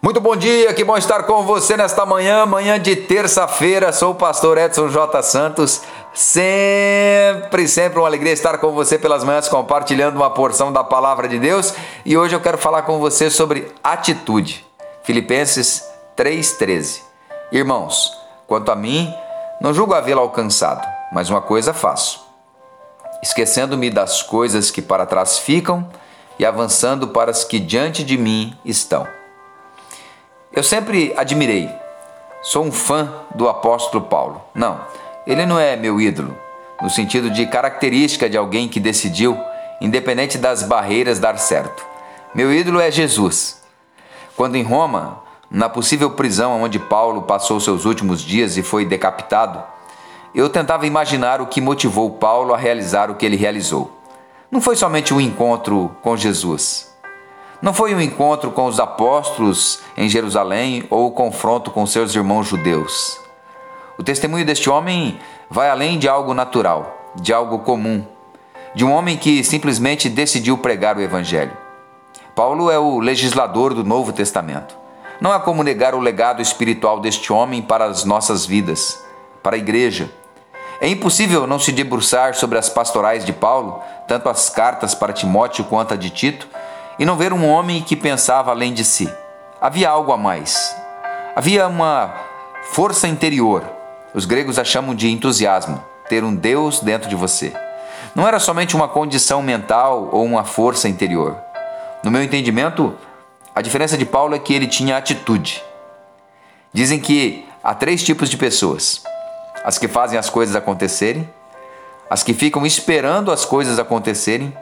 Muito bom dia, que bom estar com você nesta manhã, manhã de terça-feira. Sou o pastor Edson J. Santos. Sempre, sempre uma alegria estar com você pelas manhãs compartilhando uma porção da palavra de Deus. E hoje eu quero falar com você sobre atitude. Filipenses 3:13. Irmãos, quanto a mim, não julgo havê-lo alcançado, mas uma coisa faço: esquecendo-me das coisas que para trás ficam e avançando para as que diante de mim estão. Eu sempre admirei, sou um fã do apóstolo Paulo. Não, ele não é meu ídolo, no sentido de característica de alguém que decidiu, independente das barreiras, dar certo. Meu ídolo é Jesus. Quando em Roma, na possível prisão onde Paulo passou seus últimos dias e foi decapitado, eu tentava imaginar o que motivou Paulo a realizar o que ele realizou. Não foi somente um encontro com Jesus não foi um encontro com os apóstolos em Jerusalém ou o confronto com seus irmãos judeus. O testemunho deste homem vai além de algo natural, de algo comum, de um homem que simplesmente decidiu pregar o Evangelho. Paulo é o legislador do Novo Testamento. Não há como negar o legado espiritual deste homem para as nossas vidas, para a igreja. É impossível não se debruçar sobre as pastorais de Paulo, tanto as cartas para Timóteo quanto a de Tito, e não ver um homem que pensava além de si. Havia algo a mais. Havia uma força interior. Os gregos a chamam de entusiasmo, ter um Deus dentro de você. Não era somente uma condição mental ou uma força interior. No meu entendimento, a diferença de Paulo é que ele tinha atitude. Dizem que há três tipos de pessoas: as que fazem as coisas acontecerem, as que ficam esperando as coisas acontecerem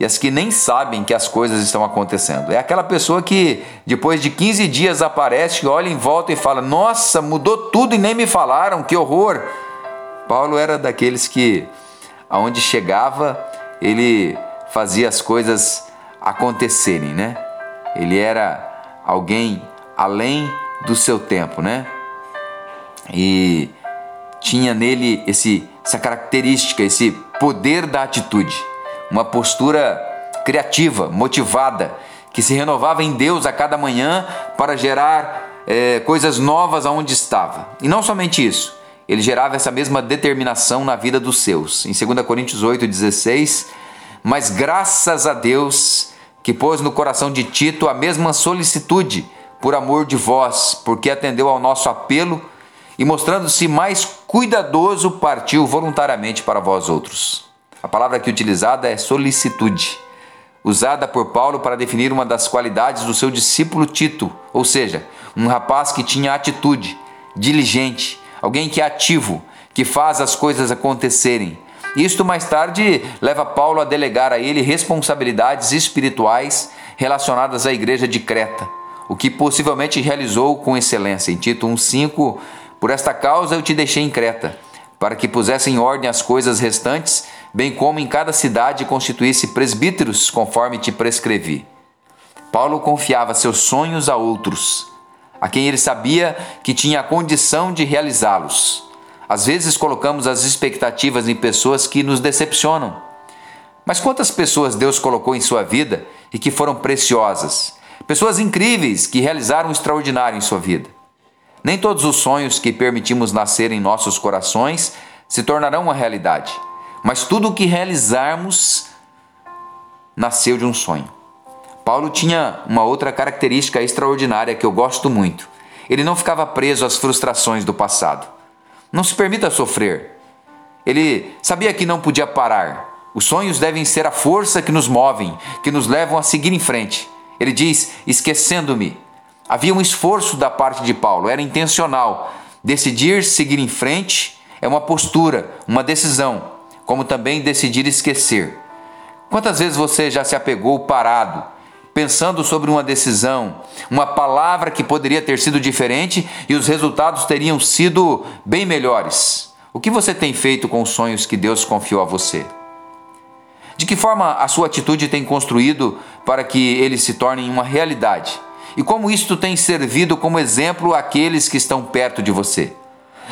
e as que nem sabem que as coisas estão acontecendo. É aquela pessoa que depois de 15 dias aparece, olha em volta e fala: Nossa, mudou tudo e nem me falaram, que horror! Paulo era daqueles que, aonde chegava, ele fazia as coisas acontecerem, né? Ele era alguém além do seu tempo, né? E tinha nele esse, essa característica, esse poder da atitude uma postura criativa, motivada, que se renovava em Deus a cada manhã para gerar é, coisas novas aonde estava. E não somente isso, ele gerava essa mesma determinação na vida dos seus. Em 2 Coríntios 8,16, mas graças a Deus que pôs no coração de Tito a mesma solicitude por amor de vós, porque atendeu ao nosso apelo e mostrando-se mais cuidadoso, partiu voluntariamente para vós outros. A palavra aqui utilizada é solicitude, usada por Paulo para definir uma das qualidades do seu discípulo Tito, ou seja, um rapaz que tinha atitude, diligente, alguém que é ativo, que faz as coisas acontecerem. Isto mais tarde leva Paulo a delegar a ele responsabilidades espirituais relacionadas à igreja de Creta, o que possivelmente realizou com excelência. Em Tito 1,5: Por esta causa eu te deixei em Creta, para que pusesse em ordem as coisas restantes bem como em cada cidade constituísse presbíteros, conforme te prescrevi. Paulo confiava seus sonhos a outros, a quem ele sabia que tinha a condição de realizá-los. Às vezes colocamos as expectativas em pessoas que nos decepcionam. Mas quantas pessoas Deus colocou em sua vida e que foram preciosas? Pessoas incríveis que realizaram o extraordinário em sua vida. Nem todos os sonhos que permitimos nascer em nossos corações se tornarão uma realidade. Mas tudo o que realizarmos nasceu de um sonho. Paulo tinha uma outra característica extraordinária que eu gosto muito. Ele não ficava preso às frustrações do passado. Não se permita sofrer. Ele sabia que não podia parar. Os sonhos devem ser a força que nos movem, que nos levam a seguir em frente. Ele diz: esquecendo-me. Havia um esforço da parte de Paulo, era intencional. Decidir seguir em frente é uma postura, uma decisão como também decidir esquecer. Quantas vezes você já se apegou parado, pensando sobre uma decisão, uma palavra que poderia ter sido diferente e os resultados teriam sido bem melhores? O que você tem feito com os sonhos que Deus confiou a você? De que forma a sua atitude tem construído para que eles se tornem uma realidade? E como isto tem servido como exemplo àqueles que estão perto de você?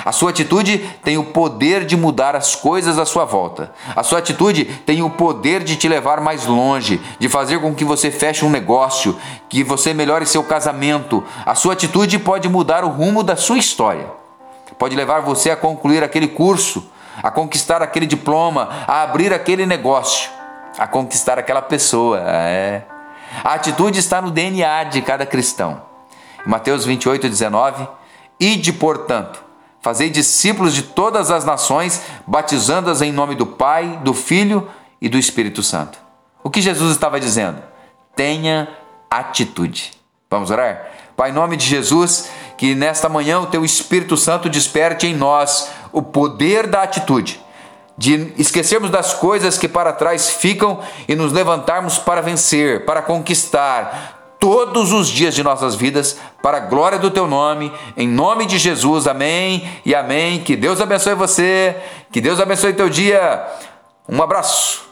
A sua atitude tem o poder de mudar as coisas à sua volta. A sua atitude tem o poder de te levar mais longe, de fazer com que você feche um negócio, que você melhore seu casamento. A sua atitude pode mudar o rumo da sua história. Pode levar você a concluir aquele curso, a conquistar aquele diploma, a abrir aquele negócio, a conquistar aquela pessoa. É. A atitude está no DNA de cada cristão. Mateus 28, 19. Ide, portanto, fazei discípulos de todas as nações, batizando-as em nome do Pai, do Filho e do Espírito Santo. O que Jesus estava dizendo? Tenha atitude. Vamos orar? Pai, em nome de Jesus, que nesta manhã o teu Espírito Santo desperte em nós o poder da atitude, de esquecermos das coisas que para trás ficam e nos levantarmos para vencer, para conquistar todos os dias de nossas vidas, para a glória do teu nome, em nome de Jesus, amém e amém. Que Deus abençoe você, que Deus abençoe teu dia. Um abraço.